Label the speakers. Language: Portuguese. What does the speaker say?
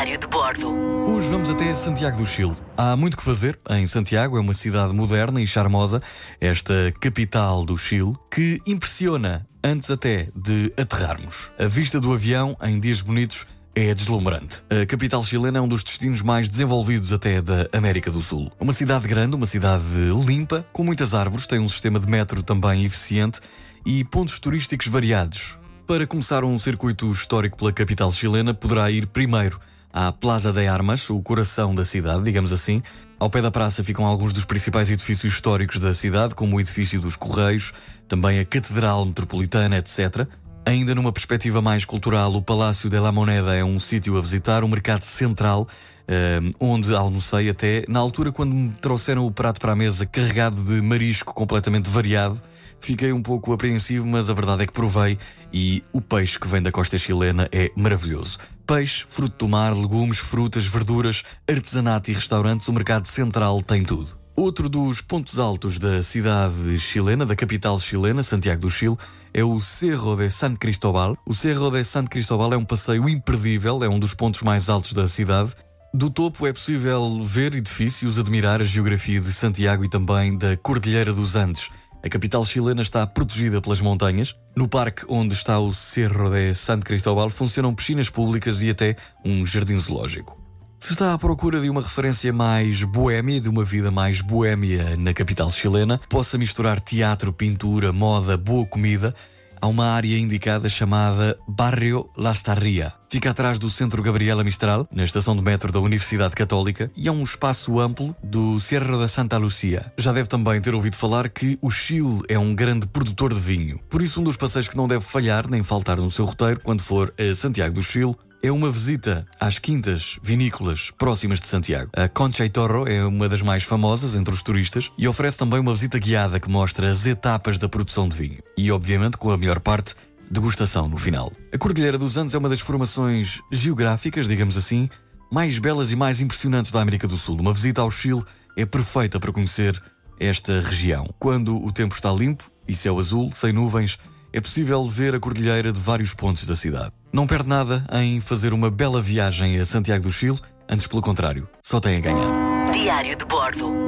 Speaker 1: Diário de Bordo.
Speaker 2: Hoje vamos até Santiago do Chile. Há muito que fazer em Santiago, é uma cidade moderna e charmosa, esta capital do Chile, que impressiona antes até de aterrarmos. A vista do avião em dias bonitos é deslumbrante. A capital chilena é um dos destinos mais desenvolvidos até da América do Sul. Uma cidade grande, uma cidade limpa, com muitas árvores, tem um sistema de metro também eficiente e pontos turísticos variados. Para começar um circuito histórico pela capital chilena, poderá ir primeiro à Plaza de Armas, o coração da cidade, digamos assim. Ao pé da praça ficam alguns dos principais edifícios históricos da cidade, como o edifício dos Correios, também a Catedral Metropolitana, etc. Ainda numa perspectiva mais cultural, o Palácio de la Moneda é um sítio a visitar, o mercado central, eh, onde almocei até na altura quando me trouxeram o prato para a mesa carregado de marisco completamente variado. Fiquei um pouco apreensivo, mas a verdade é que provei e o peixe que vem da costa chilena é maravilhoso. Peixe, fruto do mar, legumes, frutas, verduras, artesanato e restaurantes, o mercado central tem tudo. Outro dos pontos altos da cidade chilena, da capital chilena, Santiago do Chile, é o Cerro de San Cristóbal. O Cerro de San Cristóbal é um passeio imperdível, é um dos pontos mais altos da cidade. Do topo é possível ver edifícios, admirar a geografia de Santiago e também da Cordilheira dos Andes. A capital chilena está protegida pelas montanhas. No parque onde está o Cerro de San Cristóbal funcionam piscinas públicas e até um jardim zoológico. Se está à procura de uma referência mais boêmia, de uma vida mais boêmia na capital chilena, possa misturar teatro, pintura, moda, boa comida, há uma área indicada chamada Barrio Lastarria. Fica atrás do Centro Gabriela Mistral, na estação de metro da Universidade Católica, e é um espaço amplo do Cerro da Santa Lucia. Já deve também ter ouvido falar que o Chile é um grande produtor de vinho. Por isso, um dos passeios que não deve falhar nem faltar no seu roteiro quando for a Santiago do Chile é uma visita às quintas vinícolas próximas de Santiago. A Concha e Torro é uma das mais famosas entre os turistas e oferece também uma visita guiada que mostra as etapas da produção de vinho. E, obviamente, com a melhor parte, degustação no final. A Cordilheira dos Andes é uma das formações geográficas, digamos assim, mais belas e mais impressionantes da América do Sul. Uma visita ao Chile é perfeita para conhecer esta região. Quando o tempo está limpo e céu azul, sem nuvens, é possível ver a cordilheira de vários pontos da cidade. Não perde nada em fazer uma bela viagem a Santiago do Chile, antes pelo contrário, só tem a ganhar.
Speaker 1: Diário de Bordo.